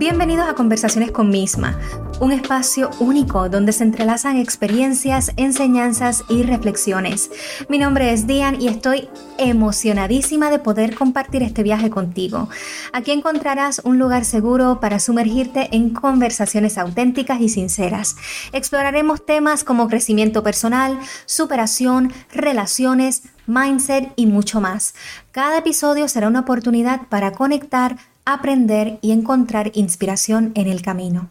Bienvenidos a Conversaciones con Misma, un espacio único donde se entrelazan experiencias, enseñanzas y reflexiones. Mi nombre es Dian y estoy emocionadísima de poder compartir este viaje contigo. Aquí encontrarás un lugar seguro para sumergirte en conversaciones auténticas y sinceras. Exploraremos temas como crecimiento personal, superación, relaciones, mindset y mucho más. Cada episodio será una oportunidad para conectar, aprender y encontrar inspiración en el camino.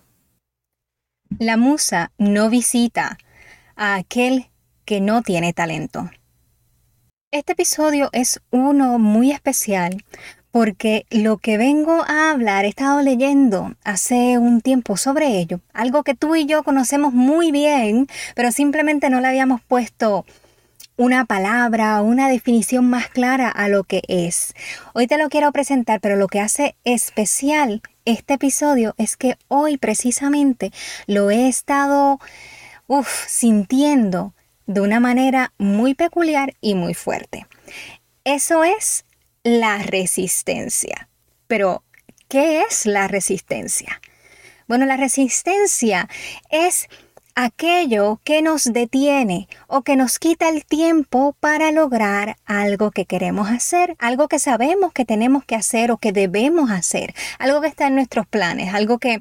La musa no visita a aquel que no tiene talento. Este episodio es uno muy especial porque lo que vengo a hablar, he estado leyendo hace un tiempo sobre ello, algo que tú y yo conocemos muy bien, pero simplemente no le habíamos puesto una palabra, una definición más clara a lo que es. Hoy te lo quiero presentar, pero lo que hace especial este episodio es que hoy precisamente lo he estado sintiendo de una manera muy peculiar y muy fuerte. Eso es la resistencia. Pero, ¿qué es la resistencia? Bueno, la resistencia es aquello que nos detiene o que nos quita el tiempo para lograr algo que queremos hacer, algo que sabemos que tenemos que hacer o que debemos hacer, algo que está en nuestros planes, algo que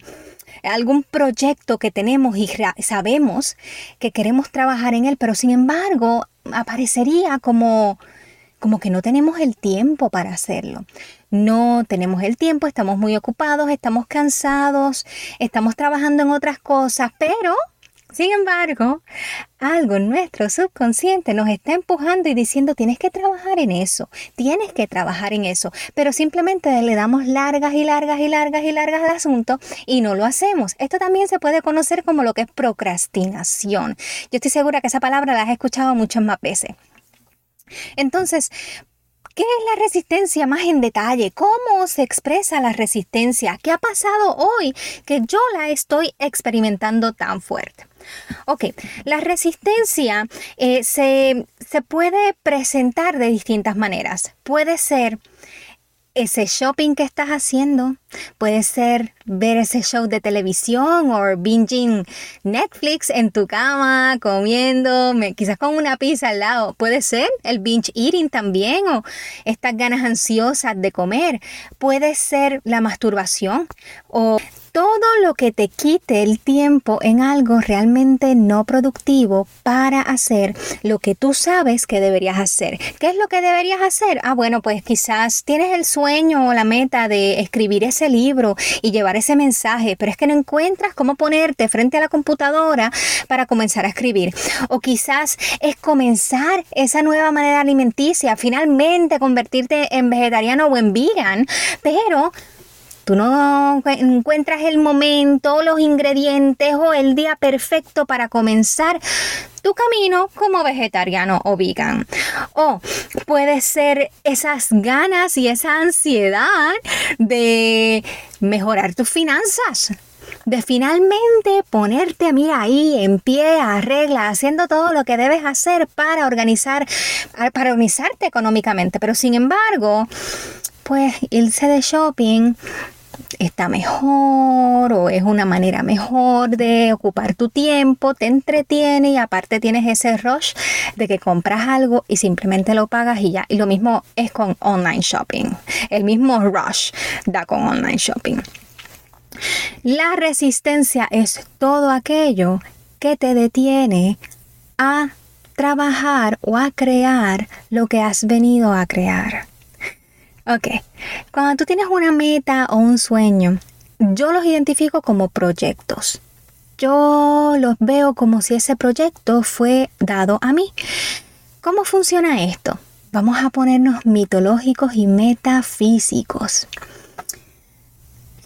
algún proyecto que tenemos y sabemos que queremos trabajar en él, pero sin embargo aparecería como como que no tenemos el tiempo para hacerlo. No tenemos el tiempo, estamos muy ocupados, estamos cansados, estamos trabajando en otras cosas, pero sin embargo, algo en nuestro subconsciente nos está empujando y diciendo tienes que trabajar en eso, tienes que trabajar en eso, pero simplemente le damos largas y largas y largas y largas al asunto y no lo hacemos. Esto también se puede conocer como lo que es procrastinación. Yo estoy segura que esa palabra la has escuchado muchas más veces. Entonces, ¿Qué es la resistencia más en detalle? ¿Cómo se expresa la resistencia? ¿Qué ha pasado hoy que yo la estoy experimentando tan fuerte? Ok, la resistencia eh, se, se puede presentar de distintas maneras. Puede ser ese shopping que estás haciendo. Puede ser ver ese show de televisión o binging Netflix en tu cama, comiendo, quizás con una pizza al lado. Puede ser el binge eating también o estas ganas ansiosas de comer. Puede ser la masturbación o todo lo que te quite el tiempo en algo realmente no productivo para hacer lo que tú sabes que deberías hacer. ¿Qué es lo que deberías hacer? Ah, bueno, pues quizás tienes el sueño o la meta de escribir ese libro y llevar ese mensaje, pero es que no encuentras cómo ponerte frente a la computadora para comenzar a escribir. O quizás es comenzar esa nueva manera alimenticia, finalmente convertirte en vegetariano o en vegan, pero Tú no encuentras el momento, los ingredientes o el día perfecto para comenzar tu camino como vegetariano o vegan. O puede ser esas ganas y esa ansiedad de mejorar tus finanzas de finalmente ponerte, mira ahí, en pie, arregla, haciendo todo lo que debes hacer para organizar, para organizarte económicamente. Pero sin embargo, pues irse de shopping está mejor o es una manera mejor de ocupar tu tiempo, te entretiene y aparte tienes ese rush de que compras algo y simplemente lo pagas y ya. Y lo mismo es con online shopping. El mismo rush da con online shopping. La resistencia es todo aquello que te detiene a trabajar o a crear lo que has venido a crear. Ok, cuando tú tienes una meta o un sueño, yo los identifico como proyectos. Yo los veo como si ese proyecto fue dado a mí. ¿Cómo funciona esto? Vamos a ponernos mitológicos y metafísicos.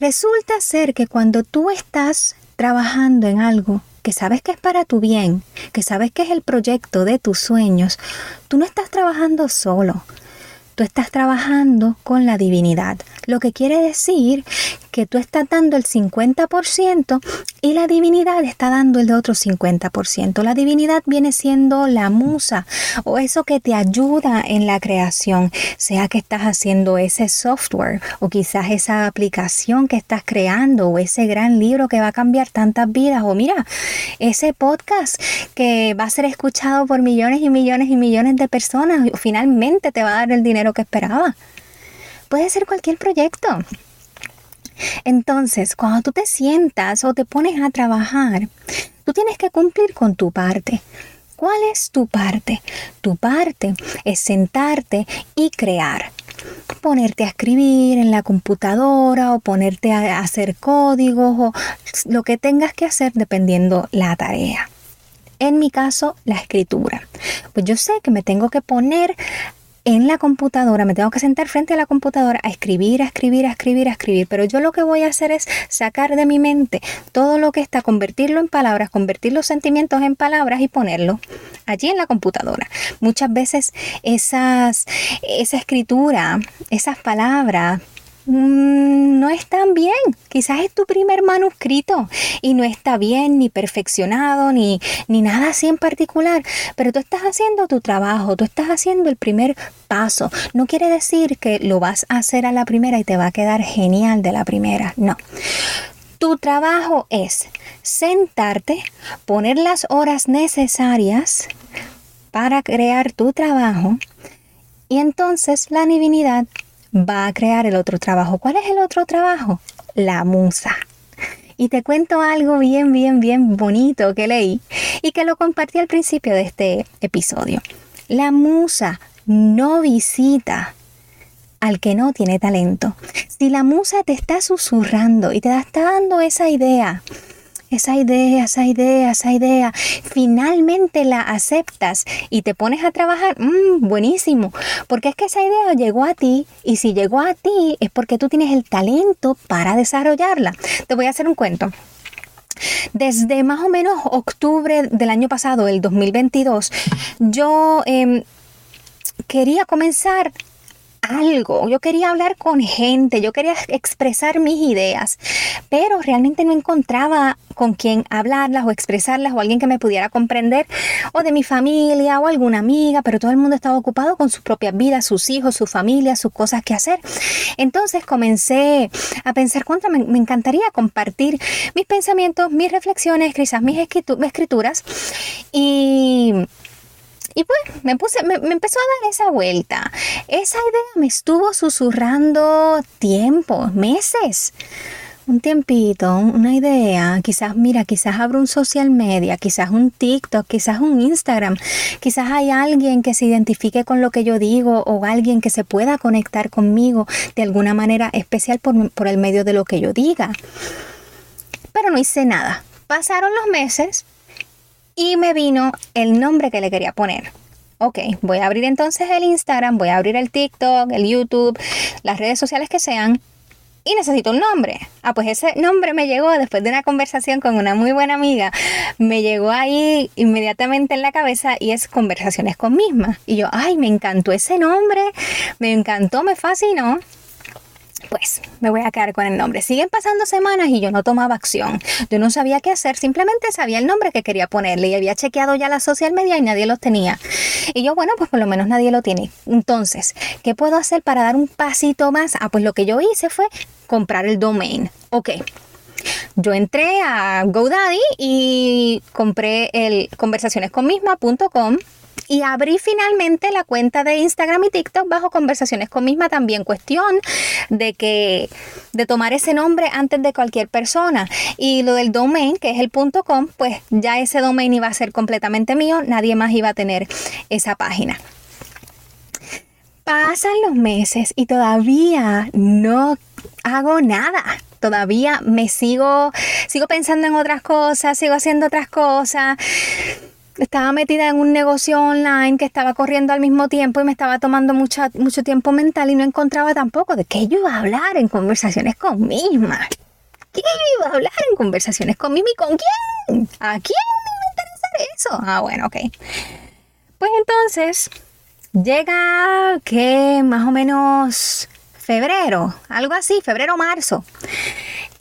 Resulta ser que cuando tú estás trabajando en algo que sabes que es para tu bien, que sabes que es el proyecto de tus sueños, tú no estás trabajando solo, Estás trabajando con la divinidad. Lo que quiere decir que tú estás dando el 50% y la divinidad está dando el otro 50%. La divinidad viene siendo la musa o eso que te ayuda en la creación, sea que estás haciendo ese software o quizás esa aplicación que estás creando o ese gran libro que va a cambiar tantas vidas o mira, ese podcast que va a ser escuchado por millones y millones y millones de personas, finalmente te va a dar el dinero que esperaba. Puede ser cualquier proyecto. Entonces, cuando tú te sientas o te pones a trabajar, tú tienes que cumplir con tu parte. ¿Cuál es tu parte? Tu parte es sentarte y crear. Ponerte a escribir en la computadora o ponerte a hacer códigos o lo que tengas que hacer dependiendo la tarea. En mi caso, la escritura. Pues yo sé que me tengo que poner en la computadora, me tengo que sentar frente a la computadora a escribir, a escribir, a escribir, a escribir, pero yo lo que voy a hacer es sacar de mi mente todo lo que está, convertirlo en palabras, convertir los sentimientos en palabras y ponerlo allí en la computadora. Muchas veces esas, esa escritura, esas palabras, Mm, no están bien. Quizás es tu primer manuscrito y no está bien, ni perfeccionado, ni, ni nada así en particular. Pero tú estás haciendo tu trabajo, tú estás haciendo el primer paso. No quiere decir que lo vas a hacer a la primera y te va a quedar genial de la primera. No. Tu trabajo es sentarte, poner las horas necesarias para crear tu trabajo y entonces la divinidad va a crear el otro trabajo. ¿Cuál es el otro trabajo? La musa. Y te cuento algo bien, bien, bien bonito que leí y que lo compartí al principio de este episodio. La musa no visita al que no tiene talento. Si la musa te está susurrando y te está dando esa idea, esa idea, esa idea, esa idea, finalmente la aceptas y te pones a trabajar, mmm, buenísimo, porque es que esa idea llegó a ti y si llegó a ti es porque tú tienes el talento para desarrollarla. Te voy a hacer un cuento. Desde más o menos octubre del año pasado, el 2022, yo em, quería comenzar algo, yo quería hablar con gente, yo quería expresar mis ideas, pero realmente no encontraba con quién hablarlas o expresarlas o alguien que me pudiera comprender o de mi familia o alguna amiga, pero todo el mundo estaba ocupado con su propia vida, sus hijos, su familia, sus cosas que hacer. Entonces comencé a pensar contra, me, me encantaría compartir mis pensamientos, mis reflexiones, quizás mis escrituras y y pues me puse, me, empezó a dar esa vuelta. Esa idea me estuvo susurrando tiempo, meses un tiempito, una idea, quizás, mira, quizás abro un social media, quizás un TikTok, quizás un Instagram, quizás hay alguien que se identifique con lo que yo digo o alguien que se pueda conectar conmigo de alguna manera especial por, por el medio de lo que yo diga. Pero no hice nada. Pasaron los meses, y me vino el nombre que le quería poner. Ok, voy a abrir entonces el Instagram, voy a abrir el TikTok, el YouTube, las redes sociales que sean y necesito un nombre. Ah, pues ese nombre me llegó después de una conversación con una muy buena amiga. Me llegó ahí inmediatamente en la cabeza y es Conversaciones con misma. Y yo, ay, me encantó ese nombre, me encantó, me fascinó pues me voy a quedar con el nombre. Siguen pasando semanas y yo no tomaba acción. Yo no sabía qué hacer, simplemente sabía el nombre que quería ponerle y había chequeado ya la social media y nadie los tenía. Y yo, bueno, pues por lo menos nadie lo tiene. Entonces, ¿qué puedo hacer para dar un pasito más? Ah, pues lo que yo hice fue comprar el domain. Ok. Yo entré a GoDaddy y compré el conversacionesconmisma.com y abrí finalmente la cuenta de Instagram y TikTok bajo conversaciones con misma también cuestión de que de tomar ese nombre antes de cualquier persona. Y lo del domain que es el .com pues ya ese domain iba a ser completamente mío nadie más iba a tener esa página. Pasan los meses y todavía no hago nada. Todavía me sigo sigo pensando en otras cosas sigo haciendo otras cosas estaba metida en un negocio online que estaba corriendo al mismo tiempo y me estaba tomando mucho tiempo mental y no encontraba tampoco de qué yo iba a hablar en conversaciones con misma. ¿Qué iba a hablar en conversaciones con Mimi? ¿Con quién? ¿A quién me iba a interesar eso? Ah, bueno, ok. Pues entonces llega que más o menos febrero, algo así, febrero, marzo.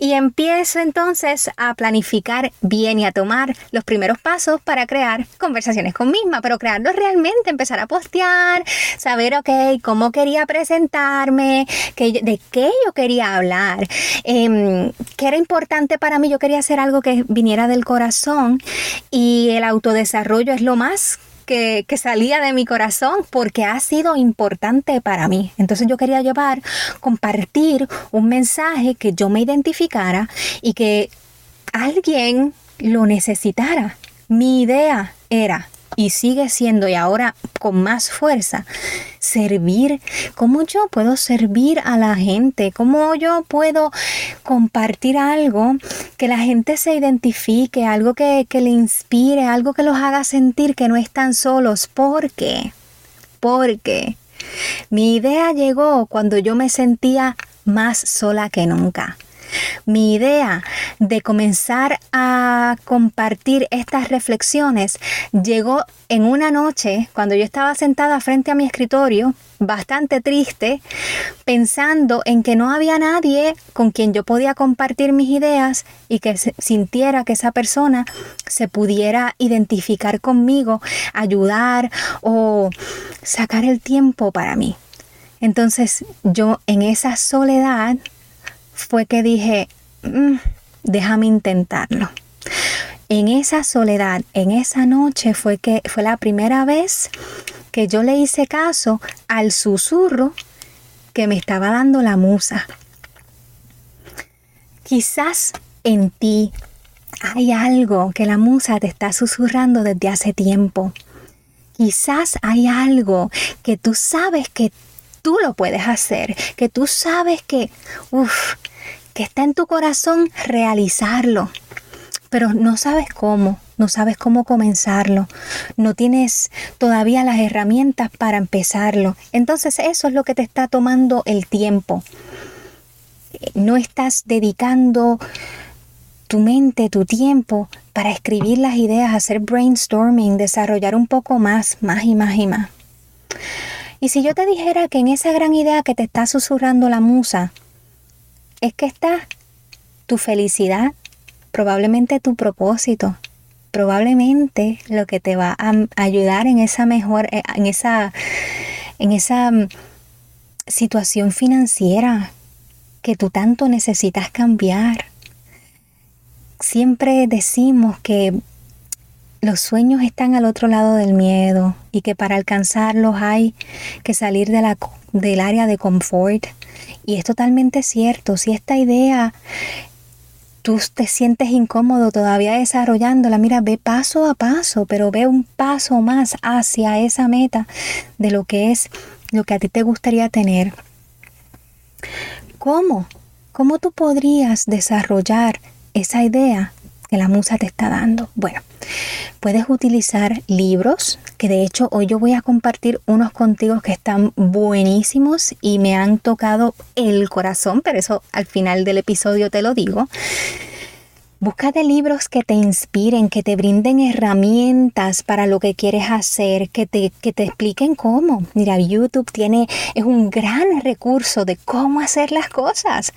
Y empiezo entonces a planificar bien y a tomar los primeros pasos para crear conversaciones con misma, pero crearlos realmente, empezar a postear, saber, ok, cómo quería presentarme, de qué yo quería hablar, eh, qué era importante para mí. Yo quería hacer algo que viniera del corazón y el autodesarrollo es lo más que, salía de mi corazón porque ha sido importante para mí. Entonces yo quería llevar, compartir un mensaje que yo me identificara y que alguien lo necesitara. Mi idea era y sigue siendo y ahora con más fuerza, servir. ¿Cómo yo puedo servir a la gente? ¿Cómo yo puedo compartir algo que la gente se identifique, algo que, que le inspire, algo que los haga sentir que no están solos? ¿Por qué? Porque mi idea llegó cuando yo me sentía más sola que nunca. Mi idea de comenzar a compartir estas reflexiones llegó en una noche cuando yo estaba sentada frente a mi escritorio, bastante triste, pensando en que no había nadie con quien yo podía compartir mis ideas y que sintiera que esa persona se pudiera identificar conmigo, ayudar o sacar el tiempo para mí. Entonces yo en esa soledad fue que dije, mm, déjame intentarlo. En esa soledad, en esa noche fue que fue la primera vez que yo le hice caso al susurro que me estaba dando la musa. Quizás en ti hay algo que la musa te está susurrando desde hace tiempo. Quizás hay algo que tú sabes que tú lo puedes hacer, que tú sabes que, uff, que está en tu corazón realizarlo, pero no sabes cómo, no sabes cómo comenzarlo, no tienes todavía las herramientas para empezarlo. Entonces eso es lo que te está tomando el tiempo. No estás dedicando tu mente, tu tiempo para escribir las ideas, hacer brainstorming, desarrollar un poco más, más y más y más. Y si yo te dijera que en esa gran idea que te está susurrando la musa, es que está tu felicidad, probablemente tu propósito, probablemente lo que te va a ayudar en esa mejor, eh, en esa, en esa mm, situación financiera que tú tanto necesitas cambiar. Siempre decimos que los sueños están al otro lado del miedo y que para alcanzarlos hay que salir del área de confort. Y es totalmente cierto, si esta idea tú te sientes incómodo todavía desarrollándola, mira, ve paso a paso, pero ve un paso más hacia esa meta de lo que es lo que a ti te gustaría tener. ¿Cómo? ¿Cómo tú podrías desarrollar esa idea que la musa te está dando? Bueno, puedes utilizar libros, que de hecho hoy yo voy a compartir unos contigo que están buenísimos y me han tocado el corazón, pero eso al final del episodio te lo digo. Búscate libros que te inspiren, que te brinden herramientas para lo que quieres hacer, que te, que te expliquen cómo. Mira, YouTube tiene, es un gran recurso de cómo hacer las cosas.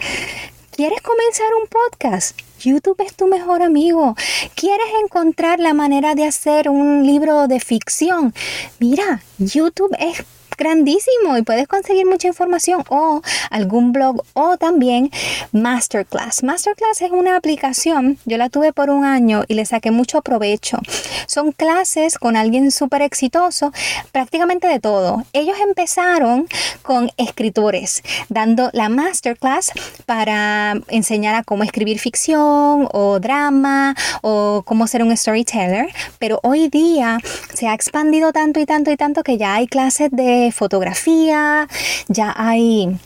¿Quieres comenzar un podcast? YouTube es tu mejor amigo. ¿Quieres encontrar la manera de hacer un libro de ficción? Mira, YouTube es grandísimo y puedes conseguir mucha información o algún blog o también Masterclass. Masterclass es una aplicación, yo la tuve por un año y le saqué mucho provecho. Son clases con alguien súper exitoso, prácticamente de todo. Ellos empezaron con escritores, dando la Masterclass para enseñar a cómo escribir ficción o drama o cómo ser un storyteller, pero hoy día se ha expandido tanto y tanto y tanto que ya hay clases de fotografía, ya hay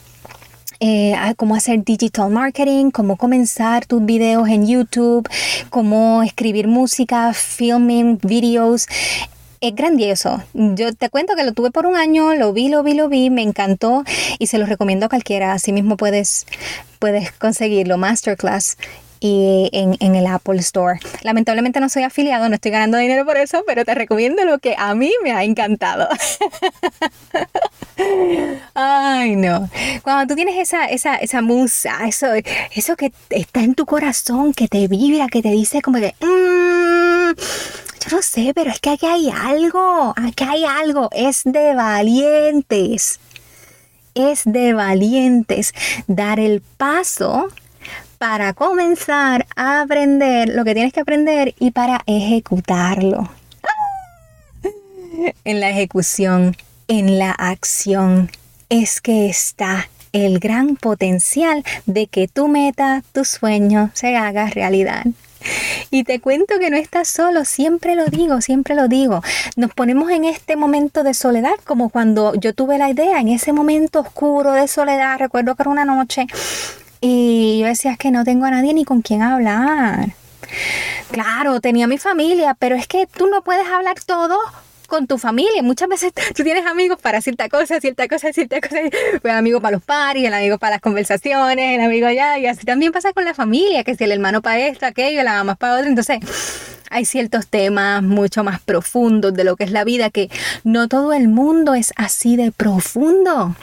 eh, cómo hacer digital marketing, cómo comenzar tus videos en YouTube, cómo escribir música, filming, videos. Es grandioso. Yo te cuento que lo tuve por un año, lo vi, lo vi, lo vi, me encantó y se lo recomiendo a cualquiera. Así mismo puedes, puedes conseguirlo, masterclass. Y en, el Apple Store. Lamentablemente no soy afiliado, no estoy ganando dinero por eso, pero te recomiendo lo que a mí me ha encantado. Ay, no. Cuando tú tienes esa, esa, esa musa, eso, eso que está en tu corazón, que te vibra, que te dice como que, mmm, yo no sé, pero es que aquí hay algo, aquí hay algo, es de valientes. Es de valientes dar el paso para comenzar a aprender lo que tienes que aprender y para ejecutarlo. En la ejecución, en la acción, es que está el gran potencial de que tu meta, tu sueño se haga realidad. Y te cuento que no estás solo, siempre lo digo, siempre lo digo. Nos ponemos en este momento de soledad, como cuando yo tuve la idea, en ese momento oscuro de soledad, recuerdo que era una noche, y yo decía que no tengo a nadie ni con quien hablar. Claro, tenía mi familia, pero es que tú no puedes hablar todo con tu familia. Muchas veces tú tienes amigos para cierta cosa, cierta cosa, cierta cosa. Pues el amigo para los paris, el amigo para las conversaciones, el amigo allá. Y así también pasa con la familia, que si el hermano para esto, aquello, la mamá para otro. Entonces, hay ciertos temas mucho más profundos de lo que es la vida, que no todo el mundo es así de profundo.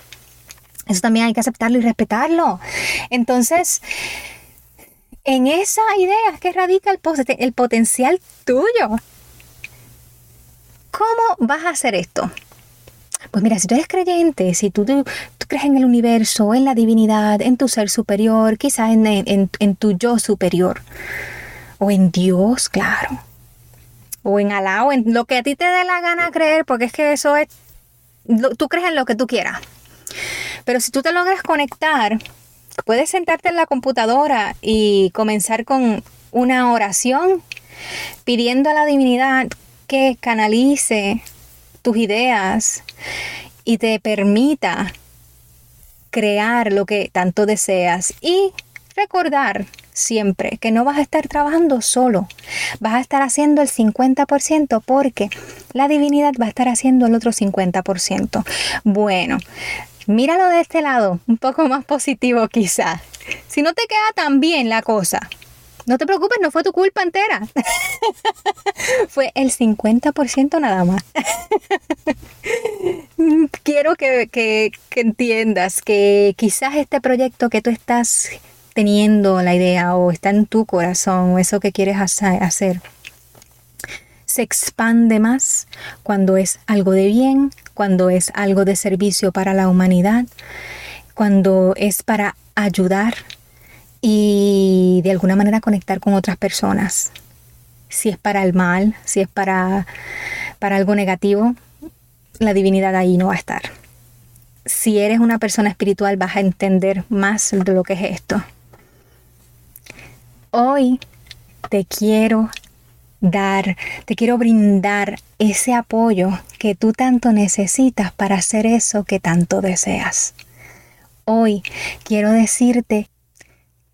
Eso también hay que aceptarlo y respetarlo. Entonces, en esa idea que radica el, potencial tuyo. ¿Cómo vas a hacer esto? Pues mira, si tú eres creyente, si tú, tú, crees en el universo, en la divinidad, en tu ser superior, quizás en, en, tu yo superior, o en Dios, claro, o en Alá, o en lo que a ti te dé la gana creer, porque es que eso es, tú crees en lo que tú quieras. Pero si tú te logras conectar, puedes sentarte en la computadora y comenzar con una oración pidiendo a la divinidad que canalice tus ideas y te permita crear lo que tanto deseas y recordar siempre que no vas a estar trabajando solo, vas a estar haciendo el 50% porque la divinidad va a estar haciendo el otro 50%. Bueno, míralo de este lado, un poco más positivo quizás. Si no te queda tan bien la cosa, no te preocupes, no fue tu culpa entera. fue el 50% nada más. Quiero que, que, entiendas que quizás este proyecto que tú estás teniendo la idea o está en tu corazón o eso que quieres hacer, se expande más cuando es algo de bien, cuando es algo de servicio para la humanidad, cuando es para ayudar y de alguna manera conectar con otras personas. Si es para el mal, si es para, para algo negativo, la divinidad ahí no va a estar. Si eres una persona espiritual vas a entender más de lo que es esto. Hoy te quiero dar, te quiero brindar ese apoyo que tú tanto necesitas para hacer eso que tanto deseas. Hoy quiero decirte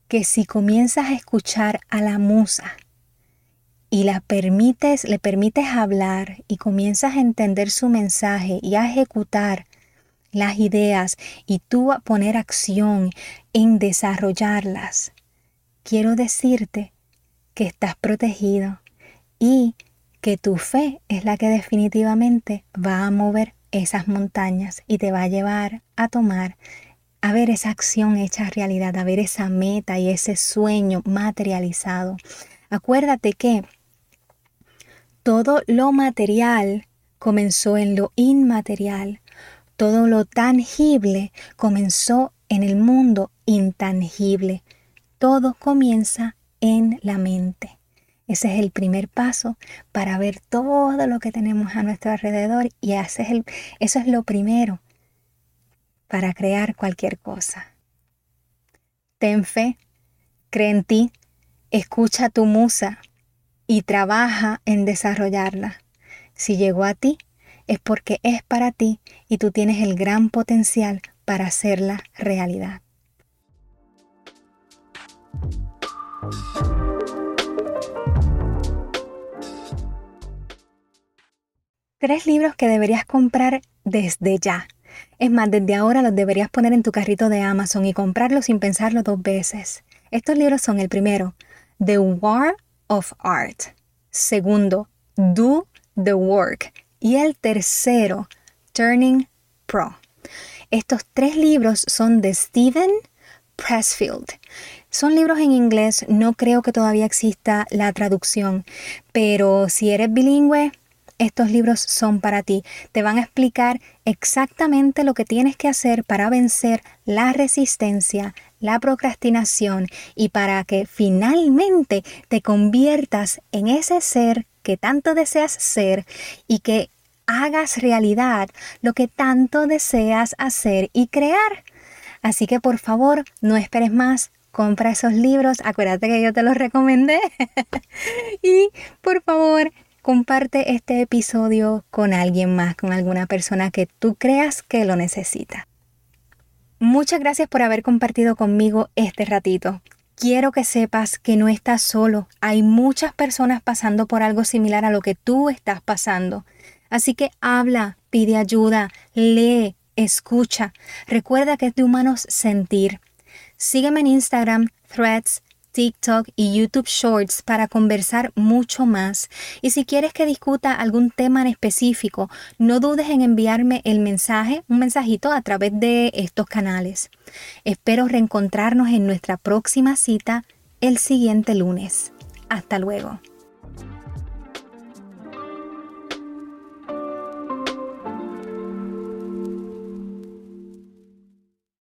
que si comienzas a escuchar a la musa y la permites, le permites hablar y comienzas a entender su mensaje y a ejecutar las ideas y tú a poner acción en desarrollarlas, quiero decirte que estás protegido y que tu fe es la que definitivamente va a mover esas montañas y te va a llevar a tomar a ver esa acción hecha realidad, a ver esa meta y ese sueño materializado. Acuérdate que todo lo material comenzó en lo inmaterial, todo lo tangible comenzó en el mundo intangible. Todo comienza en la mente. Ese es el primer paso para ver todo lo que tenemos a nuestro alrededor y ese es el, eso es lo primero para crear cualquier cosa. Ten fe, cree en ti, escucha tu musa y trabaja en desarrollarla. Si llegó a ti, es porque es para ti y tú tienes el gran potencial para hacerla realidad. Tres libros que deberías comprar desde ya. Es más, desde ahora los deberías poner en tu carrito de Amazon y comprarlos sin pensarlo dos veces. Estos libros son el primero, The War of Art. Segundo, Do the Work. Y el tercero, Turning Pro. Estos tres libros son de Stephen Pressfield. Son libros en inglés, no creo que todavía exista la traducción, pero si eres bilingüe, estos libros son para ti. Te van a explicar exactamente lo que tienes que hacer para vencer la resistencia, la procrastinación y para que finalmente te conviertas en ese ser que tanto deseas ser y que hagas realidad lo que tanto deseas hacer y crear. Así que por favor, no esperes más, compra esos libros, acuérdate que yo te los recomendé. y por favor, comparte este episodio con alguien más, con alguna persona que tú creas que lo necesita. Muchas gracias por haber compartido conmigo este ratito. Quiero que sepas que no estás solo. Hay muchas personas pasando por algo similar a lo que tú estás pasando. Así que habla, pide ayuda, lee, escucha. Recuerda que es de humanos sentir. Sígueme en Instagram, Threads, TikTok y YouTube Shorts para conversar mucho más. Y si quieres que discuta algún tema en específico, no dudes en enviarme el mensaje, un mensajito a través de estos canales. Espero reencontrarnos en nuestra próxima cita el siguiente lunes. Hasta luego.